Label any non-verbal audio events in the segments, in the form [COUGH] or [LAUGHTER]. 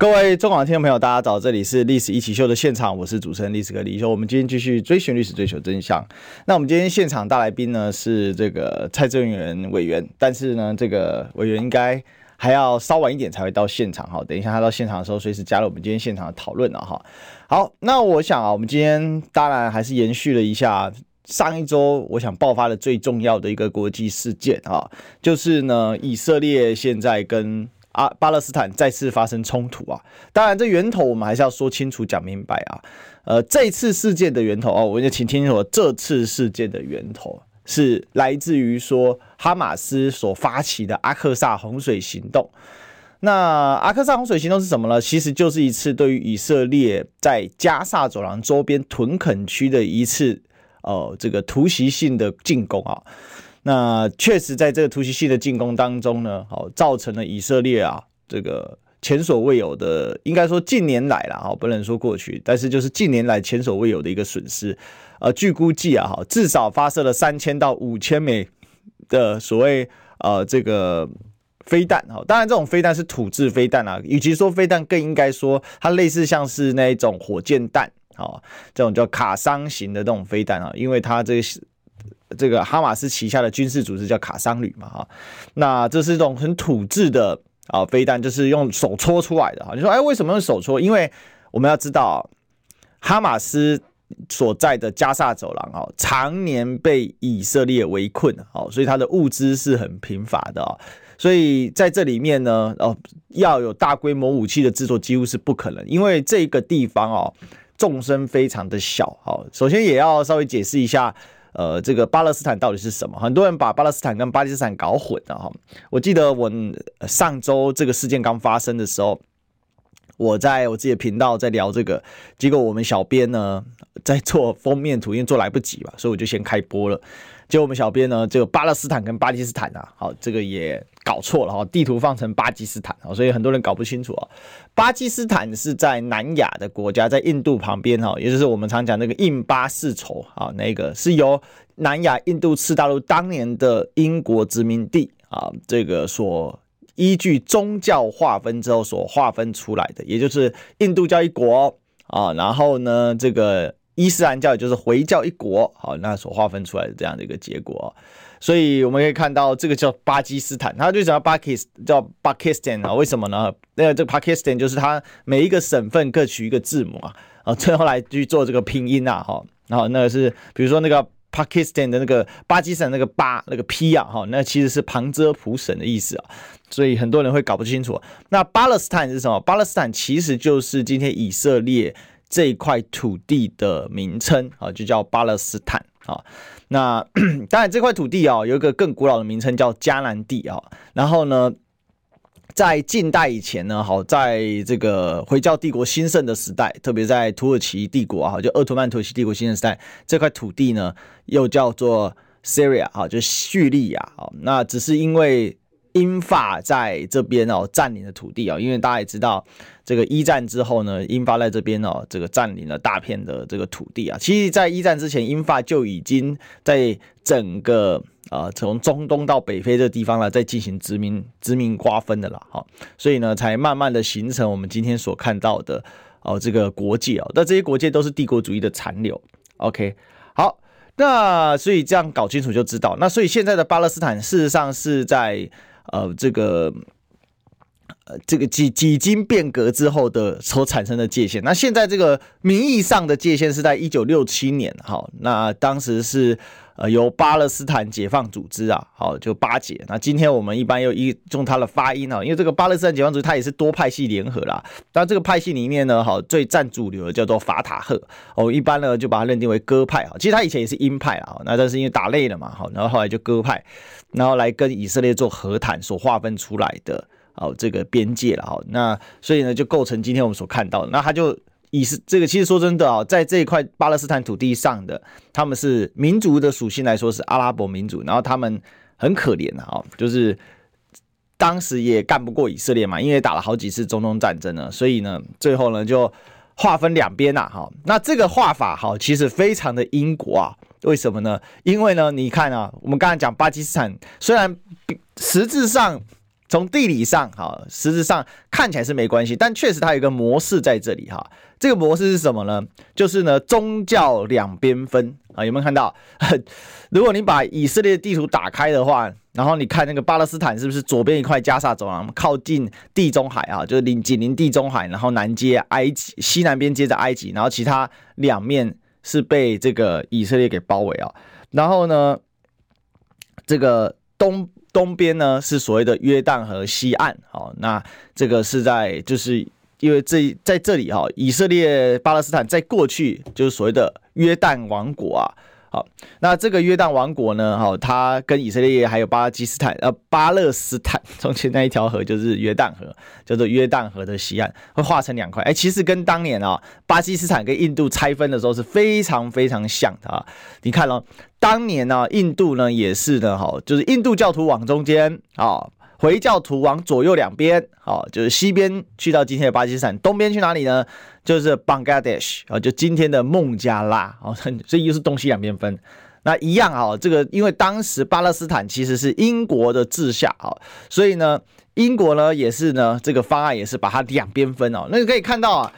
各位中广的听众朋友，大家早！这里是《历史一起秀》的现场，我是主持人历史哥李修。我们今天继续追寻历史，追求真相。那我们今天现场大来宾呢是这个蔡正元委员，但是呢，这个委员应该还要稍晚一点才会到现场哈。等一下他到现场的时候，随时加入我们今天现场的讨论了哈。好，那我想啊，我们今天当然还是延续了一下上一周我想爆发的最重要的一个国际事件啊，就是呢，以色列现在跟啊，巴勒斯坦再次发生冲突啊！当然，这源头我们还是要说清楚、讲明白啊。呃，这次事件的源头哦，我就请听清楚，这次事件的源头是来自于说哈马斯所发起的阿克萨洪水行动。那阿克萨洪水行动是什么呢？其实就是一次对于以色列在加萨走廊周边屯垦区的一次呃这个突袭性的进攻啊。那确实，在这个突袭性的进攻当中呢，好，造成了以色列啊这个前所未有的，应该说近年来了哈，不能说过去，但是就是近年来前所未有的一个损失。呃，据估计啊，哈，至少发射了三千到五千枚的所谓呃这个飞弹哈，当然这种飞弹是土制飞弹啊，与其说飞弹，更应该说它类似像是那一种火箭弹啊，这种叫卡桑型的这种飞弹啊，因为它这个。这个哈马斯旗下的军事组织叫卡桑旅嘛，哈，那这是一种很土制的啊飞弹，就是用手搓出来的哈。你说，哎，为什么用手搓？因为我们要知道，哈马斯所在的加萨走廊啊，常年被以色列围困，好，所以它的物资是很贫乏的啊，所以在这里面呢，哦，要有大规模武器的制作几乎是不可能，因为这个地方哦，纵深非常的小，好，首先也要稍微解释一下。呃，这个巴勒斯坦到底是什么？很多人把巴勒斯坦跟巴基斯坦搞混了哈。我记得我上周这个事件刚发生的时候，我在我自己的频道在聊这个，结果我们小编呢在做封面图，因为做来不及嘛，所以我就先开播了。结果我们小编呢，这个巴勒斯坦跟巴基斯坦啊，好，这个也搞错了哈，地图放成巴基斯坦啊，所以很多人搞不清楚啊。巴基斯坦是在南亚的国家，在印度旁边哈，也就是我们常讲那个印巴世仇啊，那个是由南亚印度次大陆当年的英国殖民地啊，这个所依据宗教划分之后所划分出来的，也就是印度教一国啊，然后呢这个。伊斯兰教也就是回教一国，好，那所划分出来的这样的一个结果，所以我们可以看到这个叫巴基斯坦，它就叫巴基斯叫巴基斯坦啊？为什么呢？那个这个巴基斯坦就是它每一个省份各取一个字母啊，啊，最后来去做这个拼音啊，哈，然后那个是比如说那个巴基斯坦的那个巴基斯坦那个巴那个 P 啊，哈，那其实是旁遮普省的意思啊，所以很多人会搞不清楚。那巴勒斯坦是什么？巴勒斯坦其实就是今天以色列。这一块土地的名称啊，就叫巴勒斯坦啊。那 [CLEARS THROAT] 当然，这块土地啊，有一个更古老的名称叫迦南地啊。然后呢，在近代以前呢，好，在这个回教帝国兴盛的时代，特别在土耳其帝国啊，就鄂图曼土耳其帝国兴盛时代，这块土地呢，又叫做 Syria 啊，就叙利亚啊。那只是因为英法在这边哦占领了土地啊，因为大家也知道，这个一战之后呢，英法在这边哦，这个占领了大片的这个土地啊。其实，在一战之前，英法就已经在整个啊从中东到北非这地方呢，在进行殖民殖民瓜分的了哈。所以呢，才慢慢的形成我们今天所看到的哦这个国界哦。那这些国界都是帝国主义的残留。OK，好，那所以这样搞清楚就知道，那所以现在的巴勒斯坦事实上是在。呃，这个呃，这个几几经变革之后的所产生的界限，那现在这个名义上的界限是在一九六七年，好，那当时是呃由巴勒斯坦解放组织啊，好，就巴解。那今天我们一般又一用它的发音啊，因为这个巴勒斯坦解放组织它也是多派系联合啦。但这个派系里面呢，好，最占主流的叫做法塔赫，哦，一般呢就把它认定为鸽派啊。其实它以前也是鹰派啊，那但是因为打累了嘛，好，然后后来就鸽派。然后来跟以色列做和谈所划分出来的哦，这个边界了哈，那所以呢就构成今天我们所看到的。那他就以是这个，其实说真的啊，在这一块巴勒斯坦土地上的，他们是民族的属性来说是阿拉伯民族，然后他们很可怜啊，就是当时也干不过以色列嘛，因为打了好几次中东战争了，所以呢，最后呢就划分两边呐。哈，那这个画法哈，其实非常的英国啊。为什么呢？因为呢，你看啊，我们刚才讲巴基斯坦，虽然实质上从地理上哈，实质上看起来是没关系，但确实它有一个模式在这里哈。这个模式是什么呢？就是呢，宗教两边分啊，有没有看到？[LAUGHS] 如果你把以色列地图打开的话，然后你看那个巴勒斯坦是不是左边一块加沙走廊，靠近地中海啊，就是临紧邻地中海，然后南接埃及，西南边接着埃及，然后其他两面。是被这个以色列给包围啊，然后呢，这个东东边呢是所谓的约旦河西岸，好，那这个是在就是因为这在这里哈，以色列巴勒斯坦在过去就是所谓的约旦王国啊。好，那这个约旦王国呢？好，它跟以色列还有巴基斯坦呃巴勒斯坦 [LAUGHS] 中间那一条河就是约旦河，叫做约旦河的西岸，会划成两块。哎，其实跟当年啊巴基斯坦跟印度拆分的时候是非常非常像的啊。你看哦，当年呢印度呢也是的哈，就是印度教徒往中间啊。回教徒往左右两边，好，就是西边去到今天的巴基斯坦，东边去哪里呢？就是 Bangladesh 啊，就今天的孟加拉，哦，[LAUGHS] 所以又是东西两边分。那一样啊，这个因为当时巴勒斯坦其实是英国的治下啊，所以呢，英国呢也是呢，这个方案也是把它两边分哦。那你可以看到啊，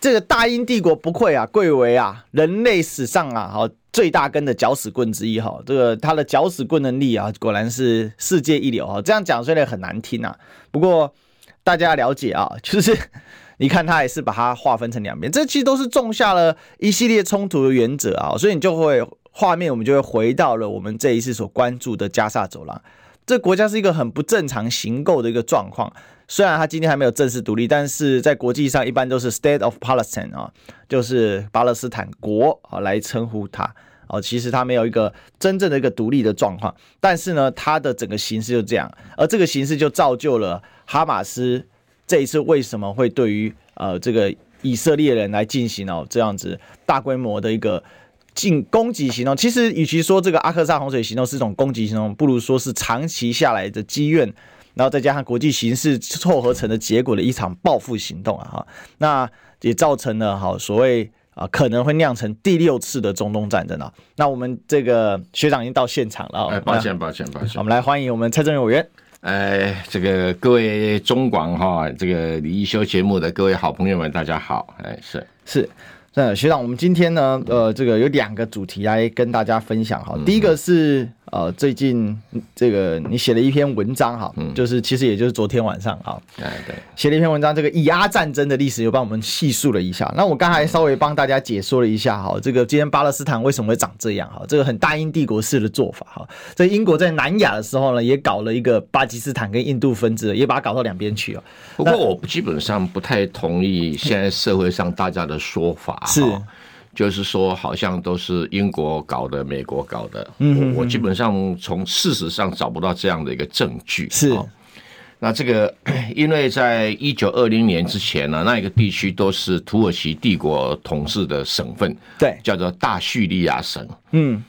这个大英帝国不愧啊，贵为啊人类史上啊，好。最大根的搅屎棍之一哈，这个他的搅屎棍能力啊，果然是世界一流哈。这样讲虽然很难听啊，不过大家了解啊，就是你看他也是把它划分成两边，这其实都是种下了一系列冲突的原则啊，所以你就会画面我们就会回到了我们这一次所关注的加萨走廊，这国家是一个很不正常行构的一个状况。虽然他今天还没有正式独立，但是在国际上一般都是 State of Palestine 啊，就是巴勒斯坦国啊来称呼他哦。其实他没有一个真正的一个独立的状况，但是呢，他的整个形势就这样，而这个形势就造就了哈马斯这一次为什么会对于呃这个以色列人来进行哦这样子大规模的一个进攻击行动。其实与其说这个阿克萨洪水行动是一种攻击行动，不如说是长期下来的积怨。然后再加上国际形势凑合成的结果的一场报复行动啊哈，那也造成了哈所谓啊可能会酿成第六次的中东战争啊。那我们这个学长已经到现场了，哎，抱歉抱歉抱歉，我们来欢迎我们蔡正元委员。哎，这个各位中广哈这个李易修节目的各位好朋友们，大家好，哎是是。那学长，我们今天呢，呃，这个有两个主题来跟大家分享哈。第一个是呃，最近这个你写了一篇文章哈，就是其实也就是昨天晚上哈，对对，写了一篇文章，这个以阿战争的历史又帮我们细述了一下。那我刚才稍微帮大家解说了一下哈，这个今天巴勒斯坦为什么会长这样哈，这个很大英帝国式的做法哈。这英国在南亚的时候呢，也搞了一个巴基斯坦跟印度分支，也把它搞到两边去了。不过我基本上不太同意现在社会上大家的说法。是，就是说，好像都是英国搞的，美国搞的。嗯，我基本上从事实上找不到这样的一个证据。是，那这个，[CLEARS THROAT] 因为在一九二零年之前呢，那一个地区都是土耳其帝国统治的省份，对，叫做大叙利亚省。嗯，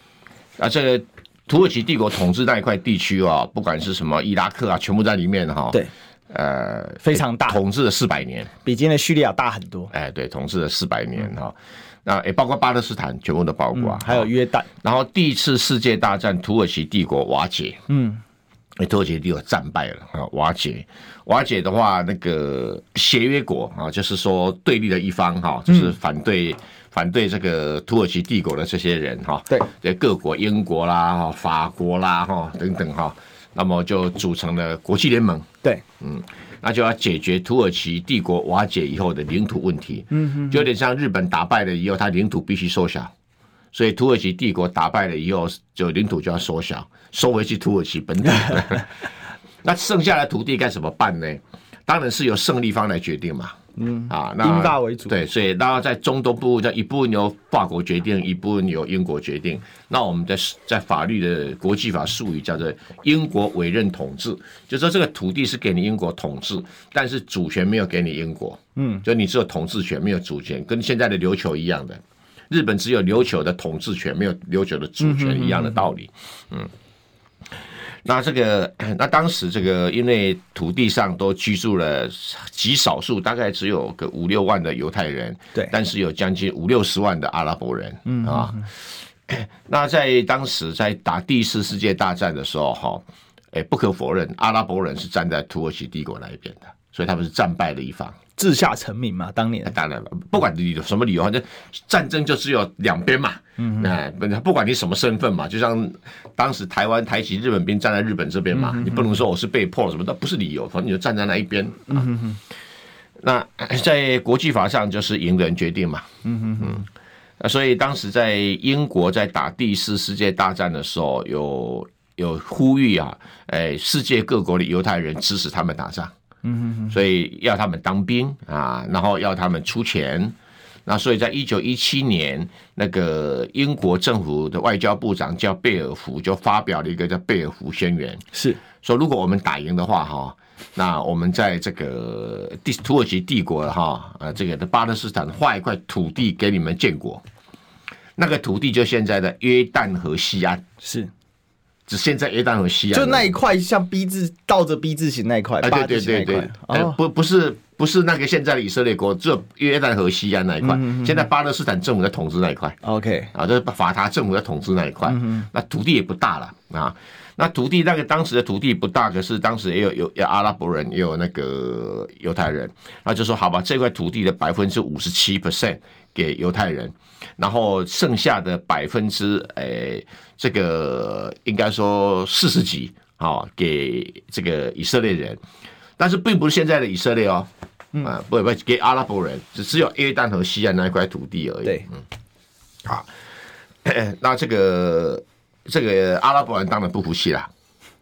啊，这个土耳其帝国统治那一块地区啊，不管是什么伊拉克啊，全部在里面哈。对。呃，非常大，统治了四百年，比今天的叙利亚大很多。哎，对，统治了四百年哈，那也包括巴勒斯坦，全部都包括，嗯，还有约旦。然后第一次世界大战，土耳其帝国瓦解，嗯，土耳其帝国战败了啊，瓦解。瓦解的话，那个协约国啊，就是说对立的一方哈，就是反对、嗯、反对这个土耳其帝国的这些人哈，对，这各国，英国啦、法国啦哈等等哈。那么就组成了国际联盟，对，嗯，那就要解决土耳其帝国瓦解以后的领土问题，嗯哼，就有点像日本打败了以后，它领土必须缩小，所以土耳其帝国打败了以后，就领土就要缩小，收回去土耳其本土。[LAUGHS] 那剩下的土地该怎么办呢？当然是由胜利方来决定嘛。嗯啊，那英法为主对，所以然后在中东部，在一部分由法国决定，一部分由英国决定。那我们在在法律的国际法术语叫做英国委任统治，就说这个土地是给你英国统治，但是主权没有给你英国。嗯，就你只有统治权，没有主权，跟现在的琉球一样的，日本只有琉球的统治权，没有琉球的主权一样的道理。嗯，嗯。那这个，[CLEARS THROAT] 那当时这个，因为土地上都居住了极少数，大概只有个五六万的犹太人，对，但是有将近五六十万的阿拉伯人，嗯啊。[CLEARS THROAT] 那在当时在打第一次世界大战的时候，哈，哎，不可否认，阿拉伯人是站在土耳其帝国那一边的，所以他们是战败的一方。自下成名嘛，当年当然了，不管你什么理由，反正战争就只有两边嘛。嗯，哎，不管你什么身份嘛，就像当时台湾台籍日本兵站在日本这边嘛，嗯、哼哼你不能说我是被迫什么的，不是理由，反正你就站在那一边。嗯哼哼。那在国际法上就是赢的人决定嘛。嗯哼哼。所以当时在英国在打第四世界大战的时候，有有呼吁啊，哎，世界各国的犹太人支持他们打仗。嗯哼哼，所以要他们当兵啊，然后要他们出钱。那所以在一九一七年，那个英国政府的外交部长叫贝尔福，就发表了一个叫贝尔福宣言，是。说如果我们打赢的话，哈，那我们在这个帝土耳其帝国哈，呃，这个的巴勒斯坦划一块土地给你们建国，那个土地就现在的约旦河西岸。是。只现在约旦和西岸，就那一块像 B 字倒着 B 字形那一块，对对对对，不不是不是那个现在的以色列国，只有约旦河西岸那一块。现在巴勒斯坦政府在统治那一块，OK。啊，这是法塔政府在统治那一块。那土地也不大了啊，那土地那个当时的土地不大，可是当时也有有有阿拉伯人，也有那个犹太人，那就说好吧，这块土地的百分之五十七 percent 给犹太人。然后剩下的百分之诶，这个应该说四十几啊，给这个以色列人，但是并不是现在的以色列哦，啊，不不，给阿拉伯人，只只有约旦河西岸那一块土地而已。对，嗯，好，[COUGHS] 那这个这个阿拉伯人当然不服气啦，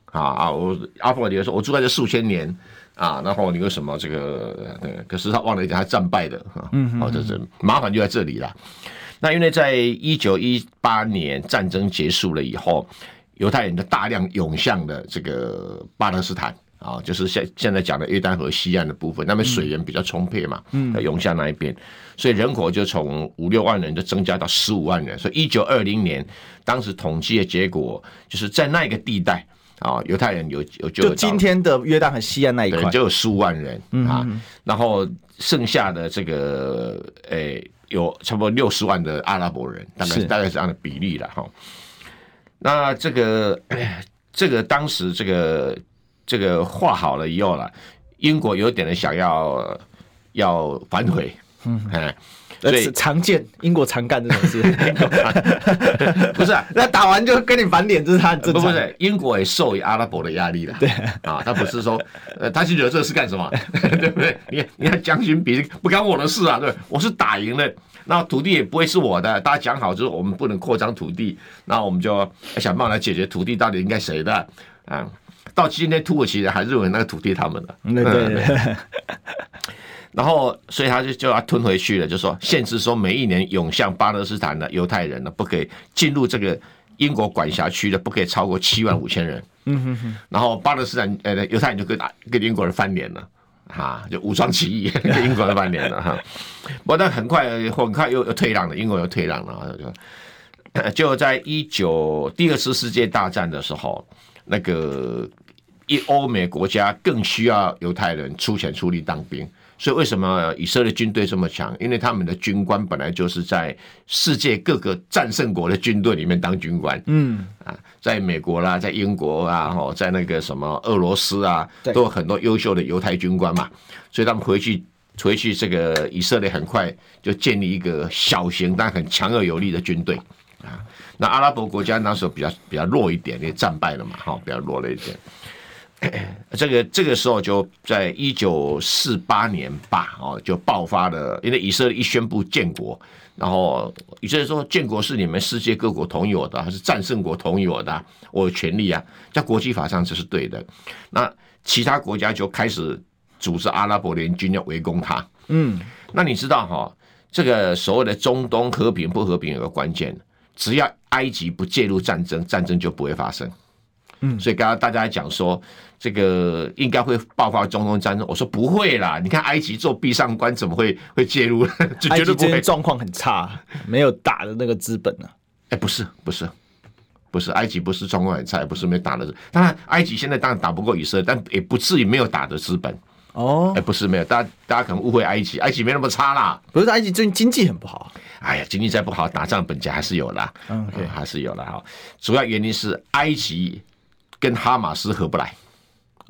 啊啊，我阿拉伯人说，我住在这数千年啊，然后你为什么这个？可是他忘了一点，他战败的啊，嗯，好，这是麻烦就在这里了。那因为在一九一八年战争结束了以后，犹太人就大量涌向了这个巴勒斯坦啊，就是现现在讲的约旦河西岸的部分，那边水源比较充沛嘛，嗯，涌向那一边，所以人口就从五六万人就增加到十五万人。所以一九二零年当时统计的结果，就是在那个地带啊，犹太人有有就，就今天的约旦和西岸那一块就有十五万人啊，然后剩下的这个诶。欸有差不多六十万的阿拉伯人，大概是大概是这样的比例了哈。那这个 [CLEARS THROAT] 这个当时这个这个画好了以后了，英国有点的想要要反悔，嗯，哎。所以常见英国常干这种事，[LAUGHS] [LAUGHS] 不是、啊？那打完就跟你翻脸，这是他的。不不是，英国也受阿拉伯的压力了。对啊，他不是说，呃，他去惹这事干什么？[LAUGHS] 对不对？你你看将军比不干我的事啊，对，我是打赢了，那土地也不会是我的。大家讲好，就是我们不能扩张土地，那我们就想办法来解决土地到底应该谁的啊？到今天土耳其人还认为那个土地他们的。对对对。然后，所以他就就要吞回去了，就说限制说每一年涌向巴勒斯坦的犹太人呢，不可以进入这个英国管辖区的，不可以超过七万五千人。嗯哼哼。然后巴勒斯坦呃犹太人就跟跟英国人翻脸了，哈，就武装起义跟英国人翻脸了哈。不过但很快很快又又退让了，英国又退让了，就就在一九第二次世界大战的时候，那个一欧美国家更需要犹太人出钱出力当兵。所以为什么以色列军队这么强？因为他们的军官本来就是在世界各个战胜国的军队里面当军官。嗯啊，在美国啦，在英国啊，哦，在那个什么俄罗斯啊，都有很多优秀的犹太军官嘛。所以他们回去回去，这个以色列很快就建立一个小型但很强而有力的军队啊。那阿拉伯国家那时候比较比较弱一点，因为战败了嘛，哈，比较弱了一点。[COUGHS] 这个这个时候就在一九四八年吧，哦，就爆发了。因为以色列一宣布建国，然后以色列说建国是你们世界各国同有的，还是战胜国同有的？我有权利啊，在国际法上这是对的。那其他国家就开始组织阿拉伯联军要围攻他。嗯，那你知道哈，这个所谓的中东和平不和平有个关键，只要埃及不介入战争，战争就不会发生。嗯，所以刚刚大家讲说，这个应该会爆发中东战争。我说不会啦，你看埃及做壁上观，怎么会会介入？[LAUGHS] 就觉得不会。状况很差，没有打的那个资本呢、啊？哎，不是不是，不是埃及不是状况很差，也不是没打的。当然，埃及现在当然打不过以色列，但也不至于没有打的资本。哦，哎，不是没有，大家大家可能误会埃及，埃及没那么差啦。不是埃及最近经济很不好。哎呀，经济再不好，打仗本钱还是有啦。嗯，对，还是有的哈。主要原因是埃及跟哈马斯合不来。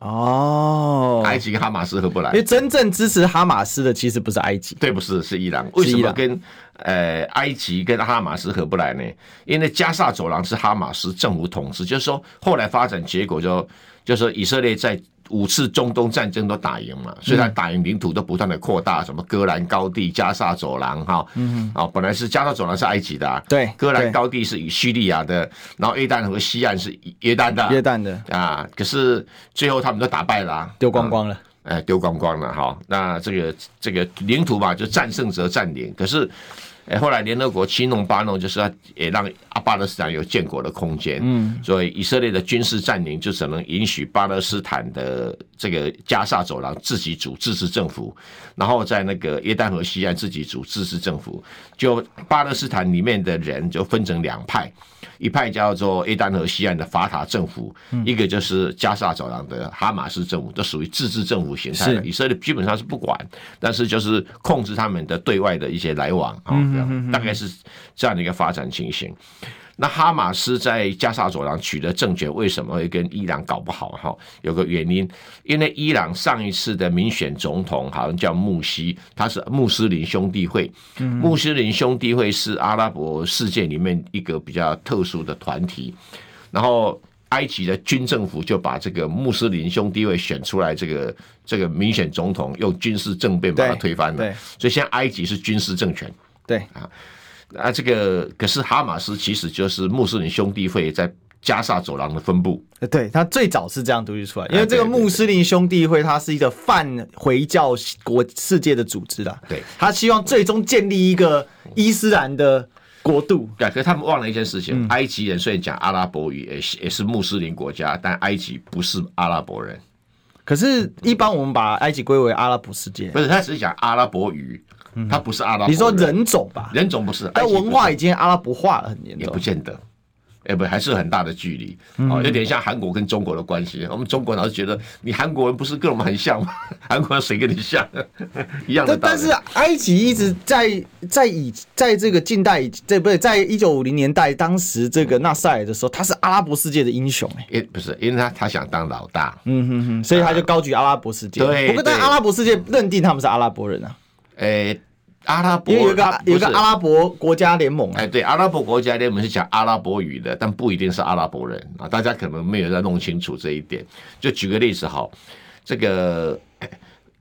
哦，埃及跟哈马斯合不来，因为真正支持哈马斯的其实不是埃及，对，不是是伊朗。为什么跟呃埃及跟哈马斯合不来呢？因为加萨走廊是哈马斯政府统治，就是说后来发展结果就就是说以色列在。五次中东战争都打赢嘛，所以他打赢领土都不断的扩大，什么戈兰高地、加沙走廊，哈，嗯，啊，本来是加沙走廊是埃及的，啊，对，戈兰高地是以叙利亚的，然后约旦和西岸是约旦的，约旦的。啊，可是最后他们都打败了，啊，丢光光了，哎，丢光光了，哈，那这个这个领土吧，就战胜则占领，可是。哎，后来联合国七弄八弄，就是要也让阿巴勒斯坦有建国的空间。嗯，所以以色列的军事占领就只能允许巴勒斯坦的这个加沙走廊自己组自治政府，然后在那个约旦河西岸自己组自治政府。就巴勒斯坦里面的人就分成两派，一派叫做约旦河西岸的法塔政府，一个就是加沙走廊的哈马斯政府，都属于自治政府形态的。以色列基本上是不管，但是就是控制他们的对外的一些来往啊。大概是这样的一个发展情形。那哈马斯在加沙走廊取得政权，为什么会跟伊朗搞不好？哈，有个原因，因为伊朗上一次的民选总统好像叫穆西，他是穆斯林兄弟会。穆斯林兄弟会是阿拉伯世界里面一个比较特殊的团体。然后埃及的军政府就把这个穆斯林兄弟会选出来，这个这个民选总统用军事政变把他推翻了。所以现在埃及是军事政权。对啊，啊，这个可是哈马斯其实就是穆斯林兄弟会在加萨走廊的分部。对，他最早是这样独立出来，因为这个穆斯林兄弟会它是一个泛回教国世界的组织啦。对，他希望最终建立一个伊斯兰的国度。对，可是他们忘了一件事情：埃及人虽然讲阿拉伯语，也也是穆斯林国家，但埃及不是阿拉伯人。可是，一般我们把埃及归为阿拉伯世界，不是，他只是讲阿拉伯语。他不是阿拉伯，你说人种吧？人种不是，但文化已经阿拉伯化了，很严重。也不见得，哎，不，还是很大的距离。哦，有点像韩国跟中国的关系。我们中国老是觉得你韩国人不是跟我们很像吗？[LAUGHS] 韩国人谁跟你像？[LAUGHS] 一样的。但是埃及一直在在以在这个近代，这不对，在一九五零年代，当时这个纳赛尔的时候，他是阿拉伯世界的英雄。哎，不是，因为他他想当老大。嗯哼哼，所以他就高举阿拉伯世界。对，不过但阿拉伯世界认定他们是阿拉伯人啊。诶、欸，阿拉伯有一个有一个阿拉伯国家联盟，哎，对，阿拉伯国家联盟是讲阿拉伯语的，但不一定是阿拉伯人啊，大家可能没有在弄清楚这一点。就举个例子哈，这个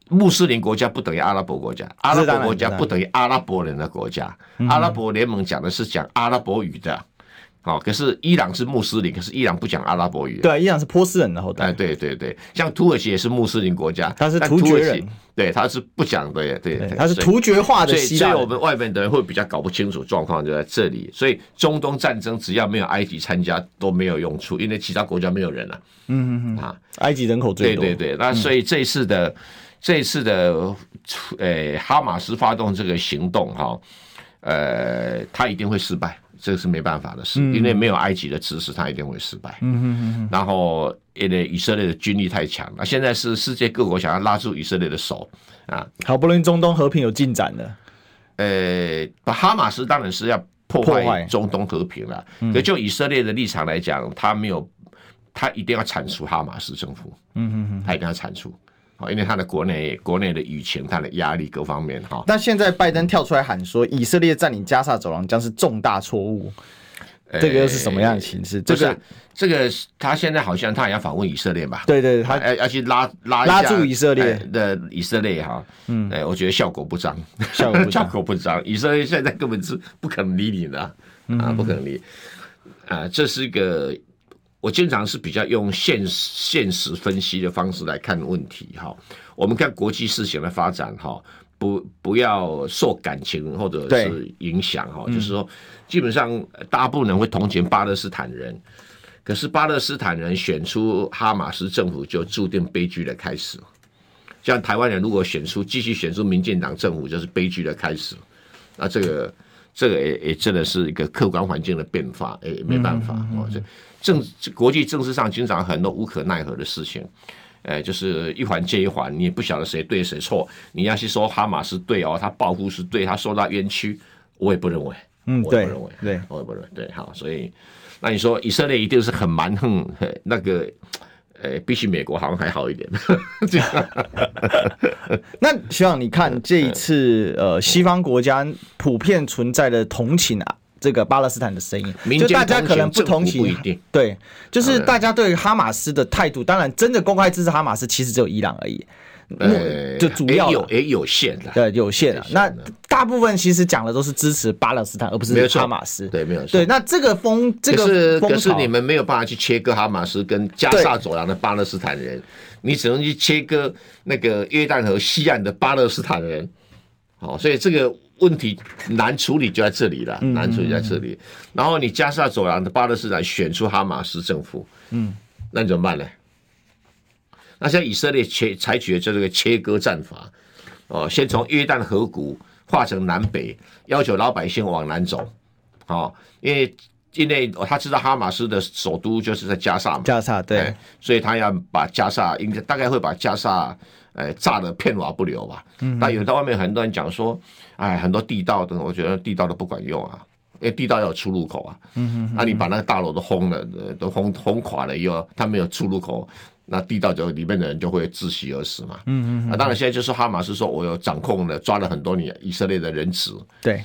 穆斯林国家不等于阿拉伯国家，阿拉伯国家不等于阿拉伯人的国家，阿拉伯联盟讲的是讲阿拉伯语的。好，可是伊朗是穆斯林，可是伊朗不讲阿拉伯语。对，伊朗是波斯人的后代。哎，对对对，像土耳其也是穆斯林国家，他是突厥人，对，他是不讲的，对，对，他是突厥化的希腊。所以，我们外面的人会比较搞不清楚状况就在这里。所以，中东战争只要没有埃及参加都没有用处，因为其他国家没有人了。嗯嗯嗯啊，埃及人口最多。对对对，那所以这一次的、嗯、这一次的，呃，哈马斯发动这个行动哈，呃，他一定会失败。这个是没办法的事，因为没有埃及的支持，他一定会失败。嗯哼哼。然后，因为以色列的军力太强，了现在是世界各国想要拉住以色列的手啊。好不容易中东和平有进展了，呃，哈马斯当然是要破坏中东和平了。可就以色列的立场来讲，他没有，他一定要铲除哈马斯政府。嗯哼哼，他一定要铲除。因为他的国内国内的舆情，他的压力各方面哈。那现在拜登跳出来喊说，以色列占领加沙走廊将是重大错误，这个又是什么样的形式？这个这个他现在好像他也要访问以色列吧？对对，他要要去拉拉拉住以色列的以色列哈。嗯，哎，我觉得效果不彰，[LAUGHS] 效果 [LAUGHS] 效果不彰。以色列现在根本是不可能理你的啊，不可能理。啊，这是一个。我经常是比较用现现实分析的方式来看问题哈。我们看国际事情的发展哈，不不要受感情或者是影响哈。就是说，基本上大部分人会同情巴勒斯坦人，可是巴勒斯坦人选出哈马斯政府，就注定悲剧的开始。像台湾人如果选出继续选出民进党政府，就是悲剧的开始。那这个。这个也也真的是一个客观环境的变化，也没办法哦。这政国际政治上经常很多无可奈何的事情，哎，就是一环接一环，你也不晓得谁对谁错。你要去说哈马斯对哦，他报复是对，他受到冤屈，我也不认为，嗯，我也不认为，对，我也不认为，对，好，所以那你说以色列一定是很蛮横，[LAUGHS] 那个。呃，比起美国好像还好一点。[LAUGHS] [LAUGHS] 那学长，你看这一次，呃，西方国家普遍存在的同情啊，这个巴勒斯坦的声音，就大家可能不同情，对，就是大家对哈马斯的态度，当然真的公开支持哈马斯，其实只有伊朗而已。呃，就主要有也有限的，对，有限的。那大部分其实讲的都是支持巴勒斯坦，而不是哈马斯。对，没有错。对，那这个风，这个是可是你们没有办法去切割哈马斯跟加萨走廊的巴勒斯坦人，你只能去切割那个约旦河西岸的巴勒斯坦人。好，所以这个问题难处理就在这里了，难处理在这里。然后你加沙走廊的巴勒斯坦选出哈马斯政府，嗯，那你怎么办呢？那现在以色列切采取的这个切割战法，哦，先从约旦河谷划成南北，要求老百姓往南走，哦，因为因为他知道哈马斯的首都就是在加沙嘛，加沙对，所以他要把加沙应该大概会把加萨呃炸的片瓦不留吧。嗯，但有在外面很多人讲说，哎，很多地道的，我觉得地道都不管用啊，因为地道要有出入口啊。那你把那个大楼都轰了，都轰轰垮了以后，他没有出入口。那地道就里面的人就会窒息而死嘛。嗯嗯。啊，当然现在就是哈马斯说，我有掌控了，抓了很多你以色列的人质。对，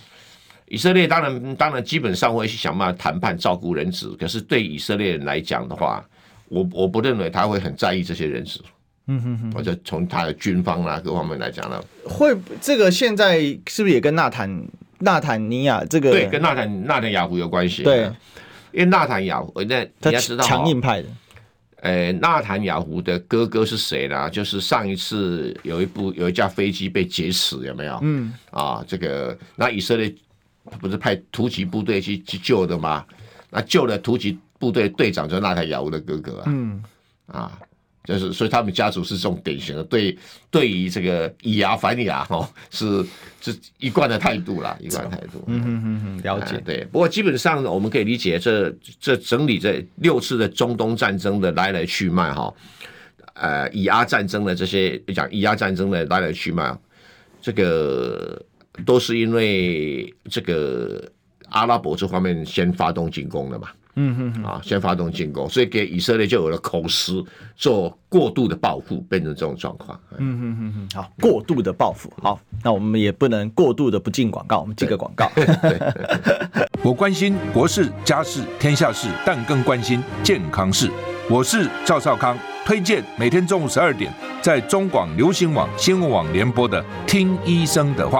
以色列当然当然基本上会去想办法谈判照顾人质，可是对以色列人来讲的话，我我不认为他会很在意这些人质。嗯哼哼。或者从他的军方啊各方面来讲呢，会这个现在是不是也跟纳坦纳坦尼亚这个对跟纳坦纳坦雅胡有关系？对，因为纳坦雅胡那你要知道强硬派的。诶，纳坦雅胡的哥哥是谁呢？就是上一次有一部有一架飞机被劫持，有没有？嗯，啊，这个那以色列不是派突击部队去去救的吗？那救了突击部队队长就是纳坦雅胡的哥哥啊，嗯，啊。就是，所以他们家族是这种典型的对对于这个以牙还牙哦，是是一贯的态度啦，一贯态度。嗯嗯嗯嗯，了解。对，不过基本上我们可以理解这这整理这六次的中东战争的来来去脉哈，呃，以阿战争的这些讲以阿战争的来来去脉，这个都是因为这个阿拉伯这方面先发动进攻的嘛。嗯哼哼啊，先发动进攻，所以给以色列就有了口实，做过度的报复，变成这种状况。嗯哼哼哼，好，过度的报复。好，那我们也不能过度的不进广告，我们进个广告。[LAUGHS] 我关心国事、家事、天下事，但更关心健康事。我是赵少康，推荐每天中午十二点在中广流行网新闻网联播的《听医生的话》。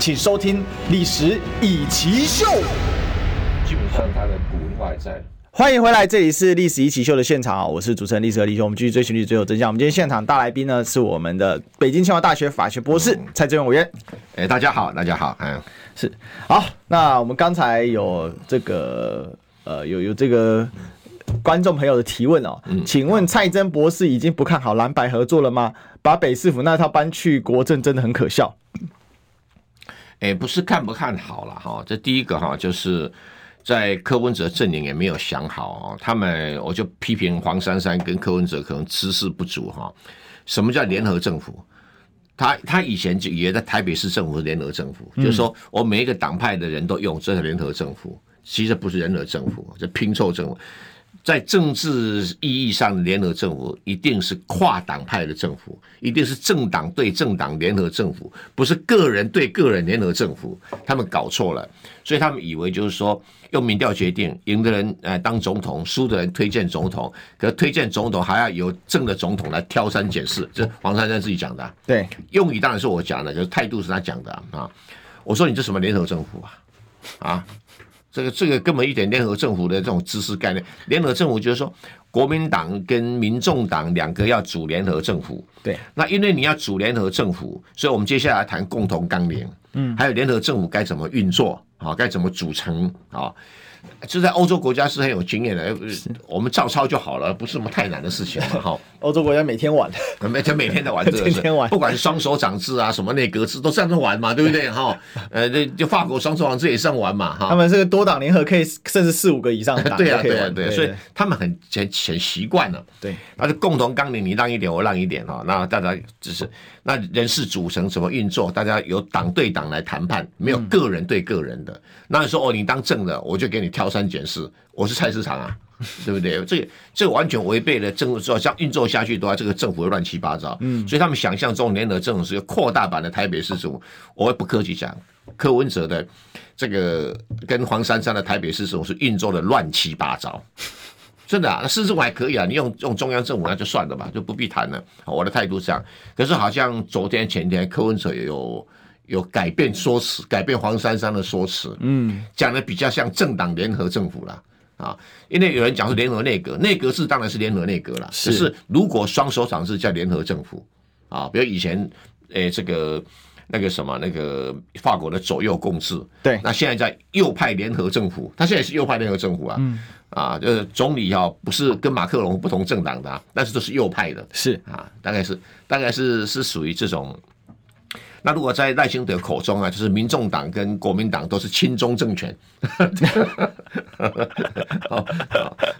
请收听《历史以奇秀》。基本上，他的古文化还在。欢迎回来，这里是《历史一起秀》的现场啊！我是主持人历史和李修。我们继续追寻历史，追求真相。我们今天现场大来宾呢，是我们的北京清华大学法学博士蔡正元委员。哎，大家好，大家好，嗯，是好。那我们刚才有这个呃，有有这个观众朋友的提问哦，嗯、请问蔡真博士已经不看好蓝白合作了吗？把北市府那套搬去国政，真的很可笑。哎，不是看不看好了哈，这第一个哈，就是在柯文哲阵营也没有想好，他们我就批评黄珊珊跟柯文哲可能知识不足哈。什么叫联合政府？他他以前就也在台北市政府联合政府，就是说我每一个党派的人都用，这个联合政府，其实不是联合政府，这拼凑政府。在政治意义上的联合政府，一定是跨党派的政府，一定是政党对政党联合政府，不是个人对个人联合政府。他们搞错了，所以他们以为就是说用民调决定，赢的人呃当总统，输的人推荐总统，可是推荐总统还要由正的总统来挑三拣四，这黄珊珊自己讲的。对，用语当然是我讲的，就是态度是他讲的啊。我说你这什么联合政府啊？啊？这个这个根本一点联合政府的这种知识概念。联合政府就是说，国民党跟民众党两个要组联合政府。对，那因为你要组联合政府，所以我们接下来谈共同纲领，嗯，还有联合政府该怎么运作啊，该怎么组成啊。这在欧洲国家是很有经验的，我们照抄就好了，不是什么太难的事情嘛。哈，[LAUGHS] 欧洲国家每天玩，每天每天在玩这个，天天玩，不管是双手掌制啊，什么内阁制，都这样子玩嘛，对不对？哈，[LAUGHS] 呃，就就法国双手掌制也这样玩嘛，哈。他们这个多党联合可以甚至四五个以上党，[LAUGHS] 对啊，对啊，对啊，所以他们很很很习惯了。对，那就共同纲领，你让一点，我让一点哈，那大家只是那人事组成怎么运作，大家由党对党来谈判，没有个人对个人的。那你说哦，你当正的，我就给你挑三拣四。我是菜市场啊，[LAUGHS] 对不对？这个这个完全违背了政府说，像运作下去的话，这个政府会乱七八糟。嗯，所以他们想象中联合政府是个扩大版的台北市政府。我会不客气讲，柯文哲的这个跟黄珊珊的台北市政府是运作的乱七八糟。真的啊，那市政府还可以啊，你用用中央政府那就算了吧，就不必谈了。我的态度是这样。可是好像昨天前天柯文哲也有有改变说辞，改变黄珊珊的说辞，嗯，讲的比较像政党联合政府了。啊，因为有人讲是联合内阁，内阁制当然是联合内阁了。是，是如果双手掌制叫联合政府啊，比如以前诶、欸、这个那个什么那个法国的左右共治，对，那现在在右派联合政府，他现在是右派联合政府啊，嗯、啊，就是总理啊不是跟马克龙不同政党的、啊，但是都是右派的，是。啊，大概是大概是是属于这种。那如果在赖清德口中啊，就是民众党跟国民党都是亲中政权。[LAUGHS] 哦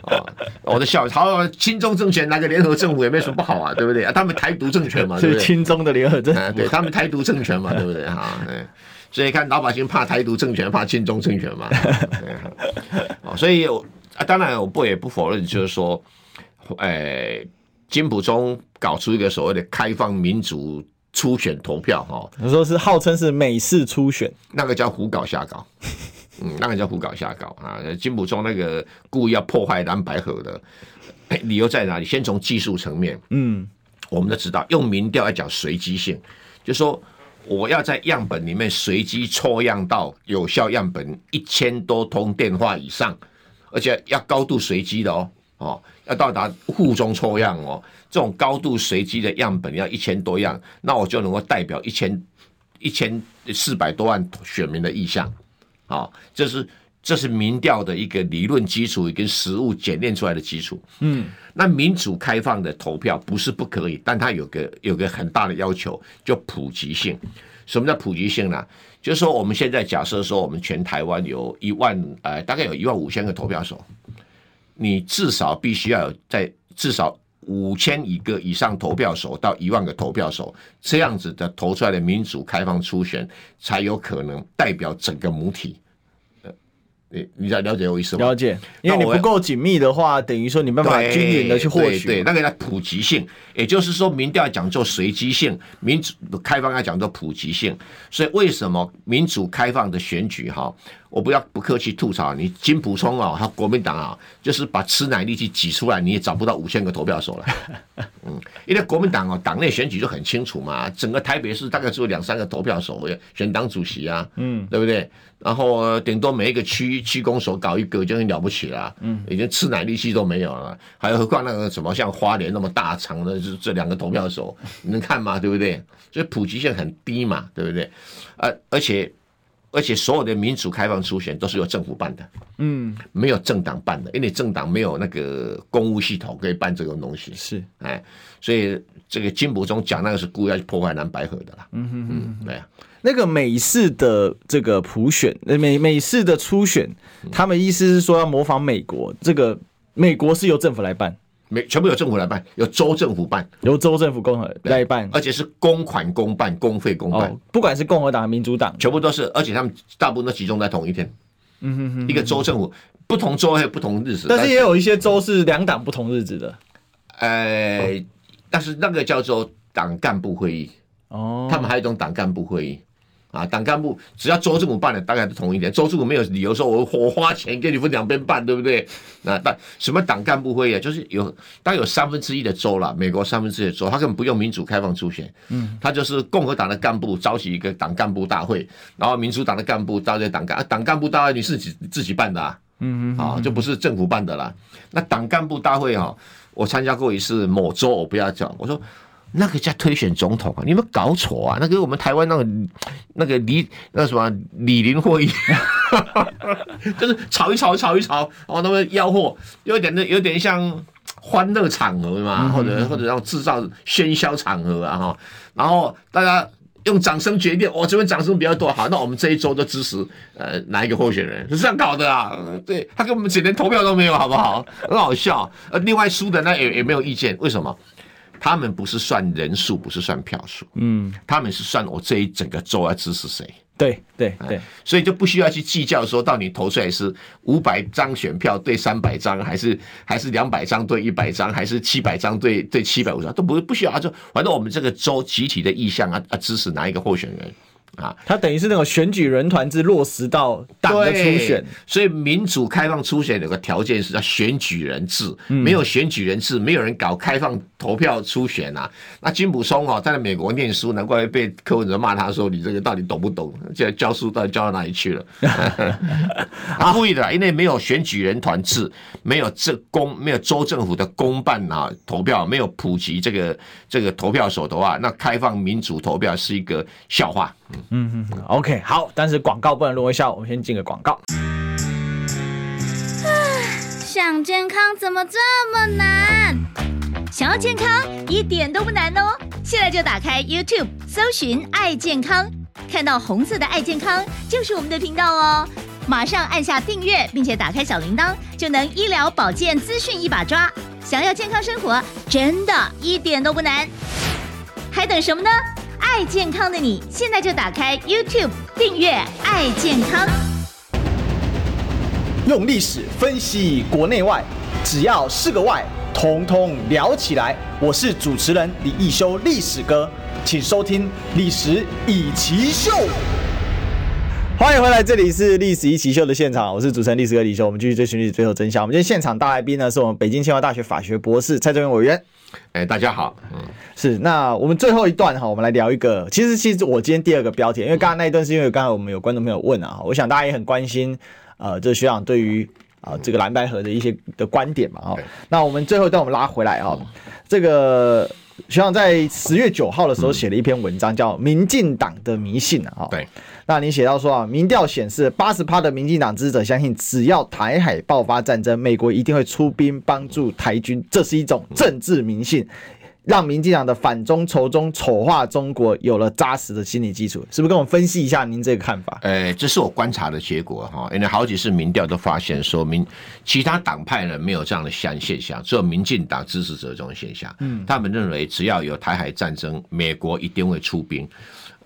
哦，我的笑，好，亲中政权来个联合政府也没什么不好啊，对不对？他们台独政权嘛，对不对？亲中的联合政府，对他们台独政权嘛，对不对？哈，对，所以看老百姓怕台独政权，怕亲中政权嘛。哦，所以啊，当然我不也不否认，就是说，哎，金溥中搞出一个所谓的开放民主。初选投票哈，你说是号称是美式初选，那个叫胡搞瞎搞，嗯，那个叫胡搞瞎搞啊。金溥中那个故意要破坏蓝白河的 [COUGHS] 理由在哪里？先从技术层面，嗯，我们都知道，用民调来讲随机性，就说我要在样本里面随机抽样到有效样本一千多通电话以上，而且要高度随机的哦，哦，要到达户中抽样哦。这种高度随机的样本要一千多样，那我就能够代表一千一千四百多万选民的意向，啊，这是这是民调的一个理论基础跟实物检验出来的基础。嗯，那民主开放的投票不是不可以，但它有个有个很大的要求，就普及性。什么叫普及性呢？就是说我们现在假设说我们全台湾有一万呃大概有一万五千个投票所，你至少必须要有在至少。五千一个以上投票手到一万个投票手，这样子的投出来的民主开放初选，才有可能代表整个母体。你你在了解我意思吗？了解，因为你不够紧密的话，等于说你没办法均匀的去获取。对，那个叫普及性，也就是说，民调讲究随机性，民主开放要讲究普及性。所以为什么民主开放的选举哈？我不要不客气吐槽你金普聪啊，他国民党啊，就是把吃奶力气挤出来，你也找不到五千个投票手了。[LAUGHS] 嗯，因为国民党哦，党内选举就很清楚嘛，整个台北市大概只有两三个投票手选党主席啊，嗯，对不对？然后顶多每一个区区公所搞一个就很了不起了，嗯，已经吃奶力气都没有了，还有何况那个什么像花莲那么大长的这这两个投票手，你能看吗？对不对？所以普及性很低嘛，对不对？而而且。而且所有的民主开放初选都是由政府办的，嗯，没有政党办的，因为政党没有那个公务系统可以办这种东西。是，哎，所以这个金溥中讲那个是故意要去破坏蓝白河的啦。嗯哼嗯，对啊。那个美式的这个普选，美美式的初选，他们意思是说要模仿美国，这个美国是由政府来办。没，全部由政府来办，由州政府办，由州政府共和来办，而且是公款公办，公费公办，哦，不管是共和党、民主党，全部都是，而且他们大部分都集中在同一天。嗯哼哼，一个州政府，不同州还有不同日子，但是也有一些州是两党不同日子的。呃，哦，但是那个叫做党干部会议。哦，他们还有一种党干部会议。啊，党干部只要州政府办的，大概都同意点。州政府没有理由说我我花钱给你分两边办，对不对？那但什么党干部会议啊？就是有大概有三分之一的州啦，美国三分之一的州，他根本不用民主开放初选，嗯，他就是共和党的干部召集一个党干部大会，然后民主党的干部召集党干，党干部大会你是自己自己办的啊，嗯嗯，啊，就不是政府办的啦。那党干部大会啊，我参加过一次某州，我不要讲，我说。那个叫推选总统啊！你有没有搞错啊？那个我们台湾那个那个李那什么李林会议，[LAUGHS] 就是吵一吵吵一吵，哦，那么吆喝，有点那有点像欢乐场合嘛，或者或者让制造喧嚣场合啊哈。然后大家用掌声决定，哦，这边掌声比较多，好，那我们这一周都支持呃哪一个候选人，是这样搞的啊？对，他跟我们连投票都没有，好不好？很好笑。呃，另外输的那也也没有意见，为什么？他们不是算人数，不是算票数，嗯，他们是算我这一整个州要支持谁。对对对，所以就不需要去计较说到底投出来是五百张选票对三百张，还是还是两百张对一百张，还是七百张对对七百五十张，都不不需要，就反正我们这个州集体的意向啊啊支持哪一个候选人。啊，他等于是那种选举人团制落实到党的初选，所以民主开放初选有个条件是要选举人制，没有选举人制，没有人搞开放投票初选啊。那金溥松哦，在美国念书，难怪会被柯文哲骂他说：“你这个到底懂不懂？现在教书到底教到哪里去了？” [LAUGHS] 啊，故意的，因为没有选举人团制，没有这公，没有州政府的公办啊投票，没有普及这个这个投票手的话，那开放民主投票是一个笑话。嗯嗯嗯，OK，好，但是广告不能落下，我们先进个广告。想健康怎么这么难？想要健康一点都不难哦！现在就打开 YouTube，搜寻“爱健康”，看到红色的“爱健康”就是我们的频道哦。马上按下订阅，并且打开小铃铛，就能医疗保健资讯一把抓。想要健康生活，真的一点都不难，还等什么呢？爱健康的你，现在就打开 YouTube 订阅“爱健康”，用历史分析国内外，只要是个“外”，统统聊起来。我是主持人李易修，历史哥，请收听《历史易起秀》。欢迎回来，这里是《历史一奇秀》的现场，我是主持人历史哥李修。我们继续追寻历史，追求真相。我们今天现场大来宾呢，是我们北京清华大学法学博士蔡正元委员。哎，大家好，嗯，是那我们最后一段哈，我们来聊一个，其实其实我今天第二个标题，因为刚刚那一段是因为刚才我们有观众朋友问啊，我想大家也很关心，呃，这个学长对于啊这个蓝白合的一些的观点嘛，哈，那我们最后一段我们拉回来哈，这个学长在十月九号的时候写了一篇文章，叫《民进党的迷信》啊，对。那你写到说啊，民调显示八十趴的民进党支持者相信，只要台海爆发战争，美国一定会出兵帮助台军，这是一种政治迷信，让民进党的反中、仇中、丑化中国有了扎实的心理基础，是不是？跟我们分析一下您这个看法？呃，这是我观察的结果哈，因为好几次民调都发现说，民其他党派呢没有这样的现现象，只有民进党支持者这种现象。嗯，他们认为只要有台海战争，美国一定会出兵。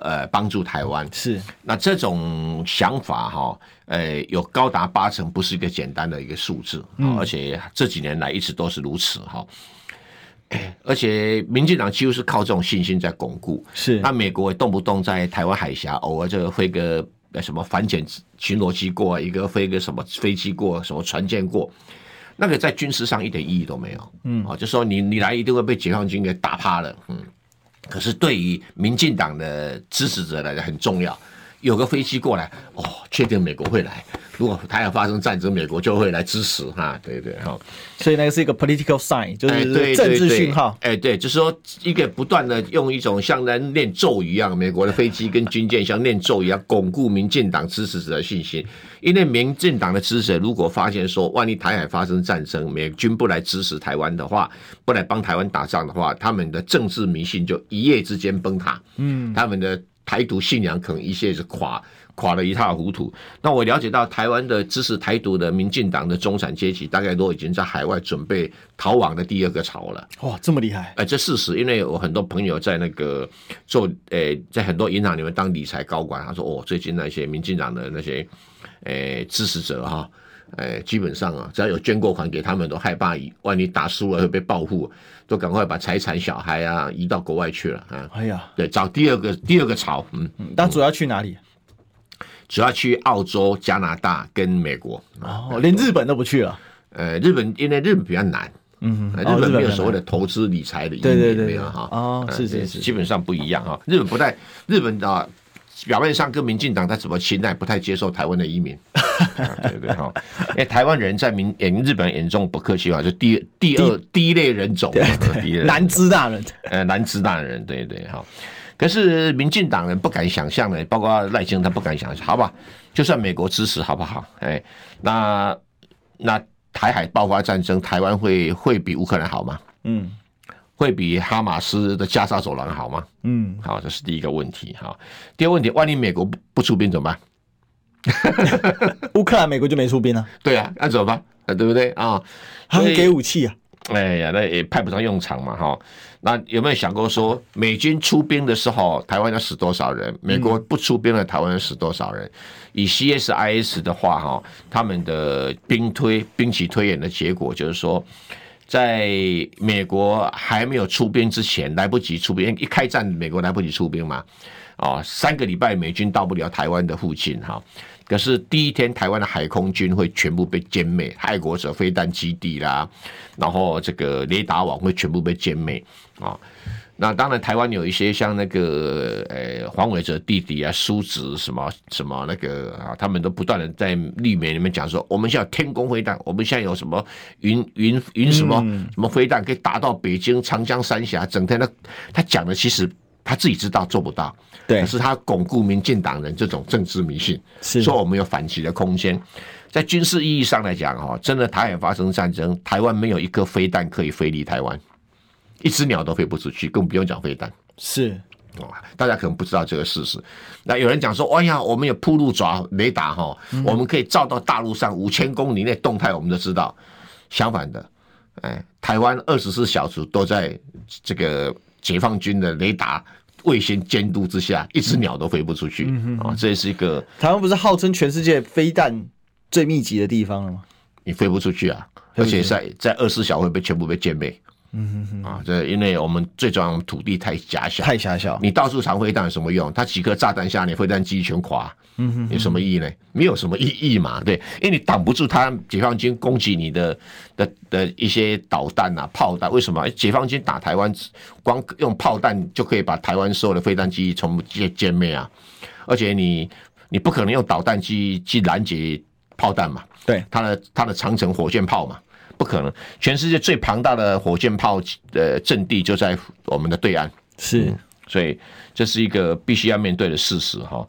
呃，帮助台湾。是。那这种想法哈，呃，有高达八成，不是一个简单的一个数字，嗯，而且这几年来一直都是如此哈。而且民进党几乎是靠这种信心在巩固，是。那美国也动不动在台湾海峡偶尔这个飞个什么反潜巡逻机过，一个飞个什么飞机过，什么船舰过，那个在军事上一点意义都没有，嗯，啊，就说你你来一定会被解放军给打趴了，嗯。可是对于民进党的支持者来讲很重要，有个飞机过来，哦，确定美国会来。如果台海发生战争，美国就会来支持哈，对对哈。所以那个是一个 political sign，就是政治讯号。哎，对，就是说一个不断的用一种像在念咒语一样，美国的飞机跟军舰像念咒一样，巩固民进党支持者的信心。因为民进党的支持者如果发现说，万一台海发生战争，美军不来支持台湾的话，不来帮台湾打仗的话，他们的政治迷信就一夜之间崩塌。嗯，他们的台独信仰可能一下子垮。垮得一塌糊涂。那我了解到，台湾的支持台独的民进党的中产阶级，大概都已经在海外准备逃亡的第二个潮了。哇，这么厉害！哎、呃，这事实，因为我很多朋友在那个做，呃、欸，在很多银行里面当理财高管，他说，哦，最近那些民进党的那些，呃、欸，支持者哈，哎，基本上啊，只要有捐过款给他们，都害怕万一打输了会被报复，都赶快把财产、小孩啊移到国外去了啊。哎呀，对，找第二个第二个巢。嗯，那主要去哪里？主要去澳洲、加拿大跟美国。哦，连日本都不去了。呃，日本因为日本比较难。嗯，日本没有所谓的投资理财的移民，没有哈。哦，是是是，基本上不一样哈。日本不太，日本的表面上跟民进党他怎么亲，他不太接受台湾的移民。[LAUGHS] 对对哈，哎，台湾人在民眼日本眼中不客气话，就第第二第一类人种，难知大人，呃，难知大人，对对哈。可是民进党人不敢想象的，包括赖清德他不敢想象，好吧？就算美国支持，好不好？哎，那那。台海爆发战争，台湾会会比乌克兰好吗？嗯，会比哈马斯的加沙走廊好吗？嗯，好，这是第一个问题。哈，第二个问题，万一美国不不出兵怎么办？[LAUGHS] 乌克兰、美国就没出兵了。对啊，那怎么办？啊，对不对啊？他们给武器啊。哎呀，那也派不上用场嘛，哈。那有没有想过说，美军出兵的时候，台湾要死多少人？美国不出兵了，台湾要死多少人？以 CSIS 的话，哈，他们的兵推兵棋推演的结果就是说，在美国还没有出兵之前，来不及出兵，一开战，美国来不及出兵嘛，啊，三个礼拜美军到不了台湾的附近，哈。可是第一天，台湾的海空军会全部被歼灭，爱国者飞弹基地啦，然后这个雷达网会全部被歼灭啊。那当然，台湾有一些像那个呃黄伟哲弟弟啊、叔侄什么什么那个啊，他们都不断的在绿媒里面讲说，我们现在有天宫飞弹，我们现在有什么云云云什么什么飞弹可以打到北京长江三峡，整天的他讲的其实。他自己知道做不到，对，可是他巩固民进党人这种政治迷信，是说我们有反击的空间。在军事意义上来讲，哈，真的台海发生战争，台湾没有一颗飞弹可以飞离台湾，一只鸟都飞不出去，更不用讲飞弹。是，大家可能不知道这个事实。那有人讲说，哎呀，我们有铺路爪雷达，哈，我们可以照到大陆上五千公里内动态，我们都知道。相反的，哎，台湾二十四小时都在这个。解放军的雷达卫星监督之下，一只鸟都飞不出去啊！这也是一个台湾不是号称全世界飞弹最密集的地方了吗？你飞不出去啊！而且在在二十四小时会被全部被歼灭。嗯哼哼啊，这因为我们最主要，土地太狭小，太狭小。你到处藏飞弹有什么用？它几颗炸弹下，你飞弹机全垮。嗯哼，有什么意义呢？没有什么意义嘛，对，因为你挡不住他解放军攻击你的的的一些导弹啊、炮弹。为什么？解放军打台湾，光用炮弹就可以把台湾所有的飞弹机全部歼歼灭啊！而且你你不可能用导弹机去拦截炮弹嘛？对，它的它的长城火箭炮嘛。不可能，全世界最庞大的火箭炮的阵地就在我们的对岸，是，所以这是一个必须要面对的事实哈。